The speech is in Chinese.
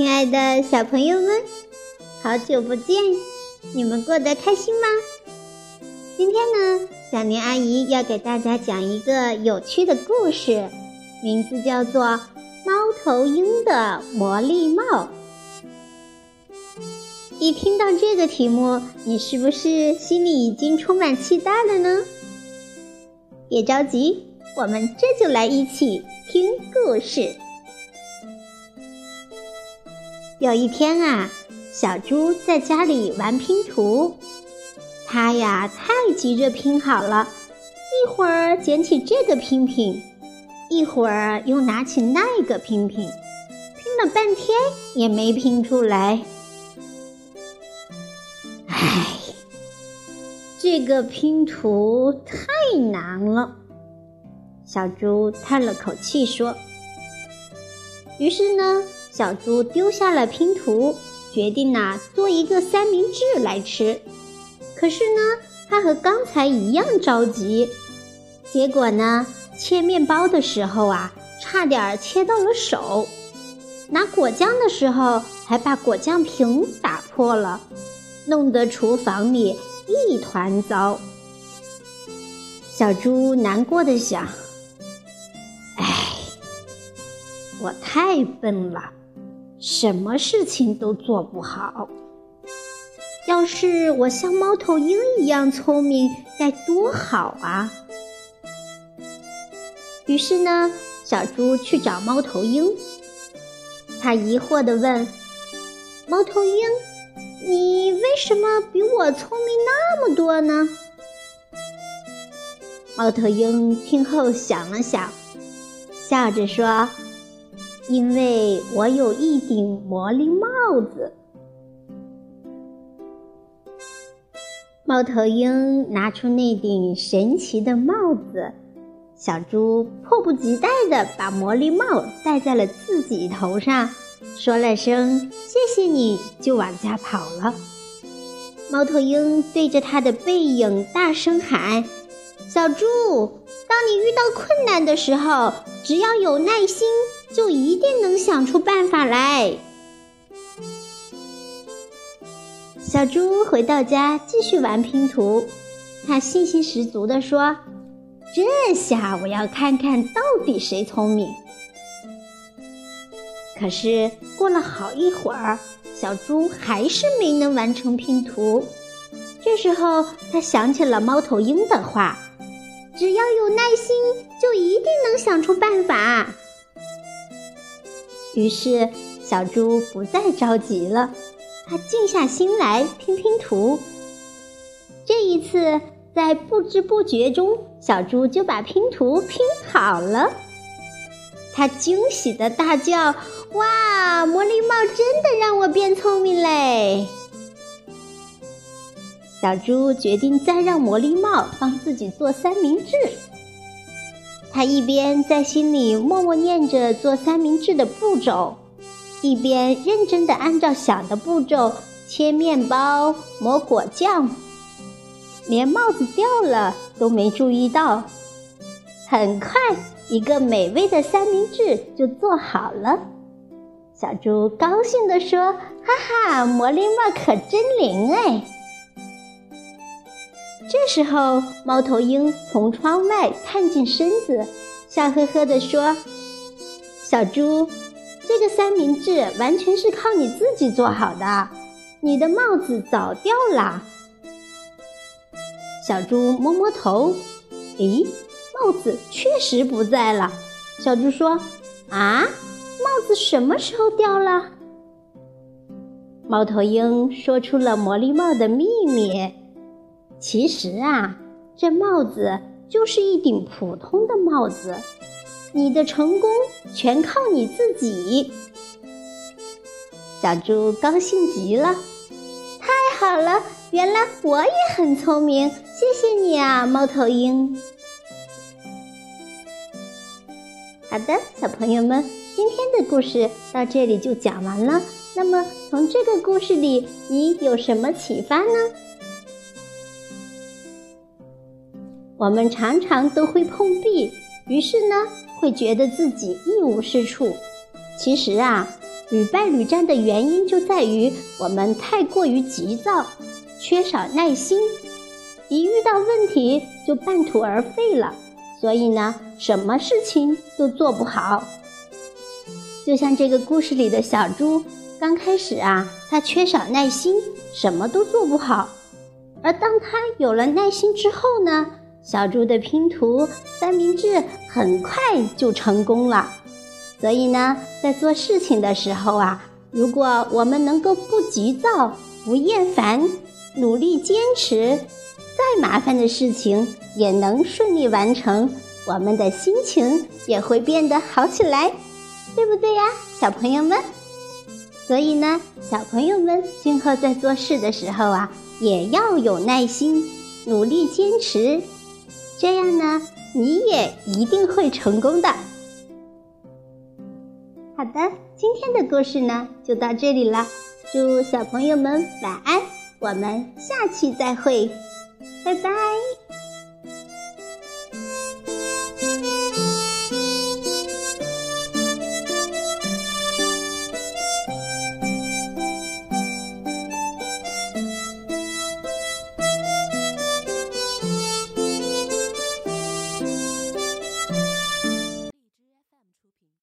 亲爱的小朋友们，好久不见，你们过得开心吗？今天呢，小年阿姨要给大家讲一个有趣的故事，名字叫做《猫头鹰的魔力帽》。一听到这个题目，你是不是心里已经充满期待了呢？别着急，我们这就来一起听故事。有一天啊，小猪在家里玩拼图，它呀太急着拼好了，一会儿捡起这个拼拼，一会儿又拿起那个拼拼，拼了半天也没拼出来。唉，这个拼图太难了。小猪叹了口气说：“于是呢，小猪丢下了拼图，决定呐做一个三明治来吃。可是呢，它和刚才一样着急，结果呢，切面包的时候啊，差点切到了手；拿果酱的时候，还把果酱瓶打破了。”弄得厨房里一团糟。小猪难过的想：“哎，我太笨了，什么事情都做不好。要是我像猫头鹰一样聪明，该多好啊！”于是呢，小猪去找猫头鹰。他疑惑的问：“猫头鹰。”你为什么比我聪明那么多呢？猫头鹰听后想了想，笑着说：“因为我有一顶魔力帽子。”猫头鹰拿出那顶神奇的帽子，小猪迫不及待地把魔力帽戴在了自己头上。说了声“谢谢你”，就往家跑了。猫头鹰对着它的背影大声喊：“小猪，当你遇到困难的时候，只要有耐心，就一定能想出办法来。”小猪回到家继续玩拼图，他信心十足地说：“这下我要看看到底谁聪明。”可是过了好一会儿，小猪还是没能完成拼图。这时候，他想起了猫头鹰的话：“只要有耐心，就一定能想出办法。”于是，小猪不再着急了，他静下心来拼拼图。这一次，在不知不觉中，小猪就把拼图拼好了。他惊喜的大叫：“哇！魔力帽真的让我变聪明嘞！”小猪决定再让魔力帽帮自己做三明治。他一边在心里默默念着做三明治的步骤，一边认真的按照想的步骤切面包、抹果酱，连帽子掉了都没注意到。很快。一个美味的三明治就做好了，小猪高兴地说：“哈哈，魔力帽可真灵哎！”这时候，猫头鹰从窗外探进身子，笑呵呵地说：“小猪，这个三明治完全是靠你自己做好的，你的帽子早掉了。”小猪摸摸头，咦？帽子确实不在了。小猪说：“啊，帽子什么时候掉了？”猫头鹰说出了魔力帽的秘密。其实啊，这帽子就是一顶普通的帽子。你的成功全靠你自己。小猪高兴极了，太好了！原来我也很聪明，谢谢你啊，猫头鹰。好的，小朋友们，今天的故事到这里就讲完了。那么，从这个故事里，你有什么启发呢？我们常常都会碰壁，于是呢，会觉得自己一无是处。其实啊，屡败屡战的原因就在于我们太过于急躁，缺少耐心，一遇到问题就半途而废了。所以呢，什么事情都做不好。就像这个故事里的小猪，刚开始啊，它缺少耐心，什么都做不好。而当它有了耐心之后呢，小猪的拼图三明治很快就成功了。所以呢，在做事情的时候啊，如果我们能够不急躁、不厌烦，努力坚持，再麻烦的事情也能顺利完成，我们的心情也会变得好起来，对不对呀，小朋友们？所以呢，小朋友们今后在做事的时候啊，也要有耐心，努力坚持，这样呢，你也一定会成功的。好的，今天的故事呢就到这里了。祝小朋友们晚安，我们下期再会，拜拜。